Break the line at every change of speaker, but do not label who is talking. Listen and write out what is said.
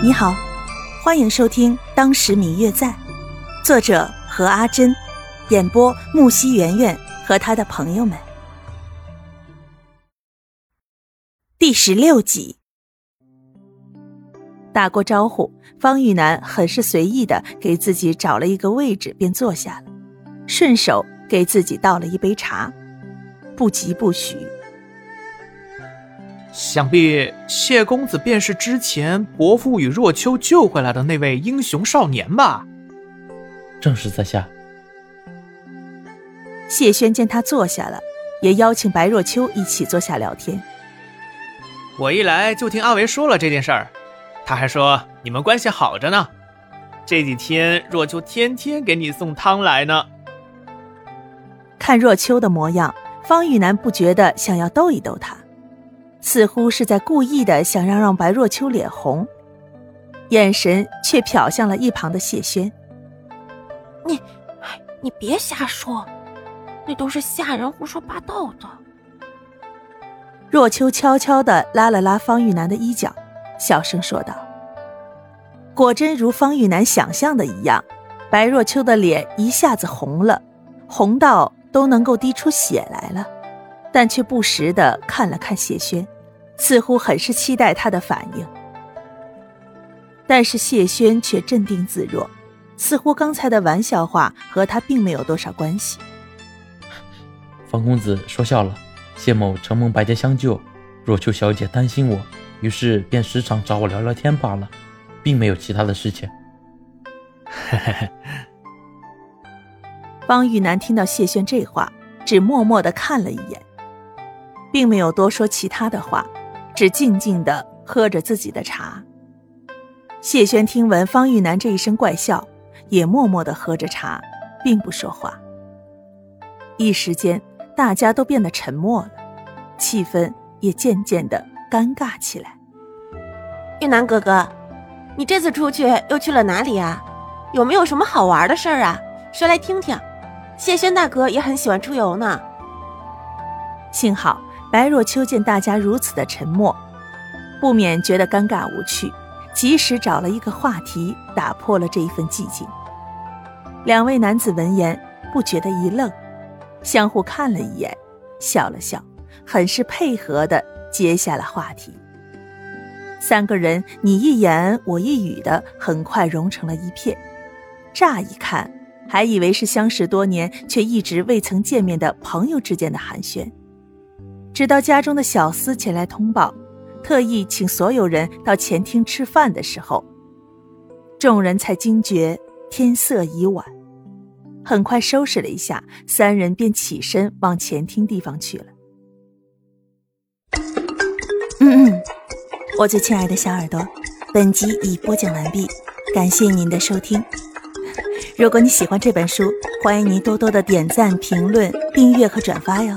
你好，欢迎收听《当时明月在》，作者何阿珍，演播木西圆圆和他的朋友们。第十六集，打过招呼，方玉楠很是随意的给自己找了一个位置，便坐下了，顺手给自己倒了一杯茶，不疾不徐。
想必谢公子便是之前伯父与若秋救回来的那位英雄少年吧？
正是在下。
谢轩见他坐下了，也邀请白若秋一起坐下聊天。
我一来就听阿维说了这件事儿，他还说你们关系好着呢。这几天若秋天天给你送汤来呢。
看若秋的模样，方玉楠不觉得想要逗一逗他。似乎是在故意的想要让白若秋脸红，眼神却瞟向了一旁的谢轩。
你，你别瞎说，那都是下人胡说八道的。
若秋悄悄的拉了拉方玉楠的衣角，小声说道：“果真如方玉楠想象的一样，白若秋的脸一下子红了，红到都能够滴出血来了。”但却不时的看了看谢轩，似乎很是期待他的反应。但是谢轩却镇定自若，似乎刚才的玩笑话和他并没有多少关系。
方公子说笑了，谢某承蒙白家相救，若秋小姐担心我，于是便时常找我聊聊天罢了，并没有其他的事情。
方玉楠听到谢轩这话，只默默的看了一眼。并没有多说其他的话，只静静的喝着自己的茶。谢轩听闻方玉楠这一声怪笑，也默默的喝着茶，并不说话。一时间，大家都变得沉默了，气氛也渐渐的尴尬起来。
玉楠哥哥，你这次出去又去了哪里啊？有没有什么好玩的事儿啊？说来听听。谢轩大哥也很喜欢出游呢。
幸好。白若秋见大家如此的沉默，不免觉得尴尬无趣，及时找了一个话题打破了这一份寂静。两位男子闻言不觉得一愣，相互看了一眼，笑了笑，很是配合的接下了话题。三个人你一言我一语的，很快融成了一片。乍一看，还以为是相识多年却一直未曾见面的朋友之间的寒暄。直到家中的小厮前来通报，特意请所有人到前厅吃饭的时候，众人才惊觉天色已晚。很快收拾了一下，三人便起身往前厅地方去了。嗯嗯，我最亲爱的小耳朵，本集已播讲完毕，感谢您的收听。如果你喜欢这本书，欢迎您多多的点赞、评论、订阅和转发哟。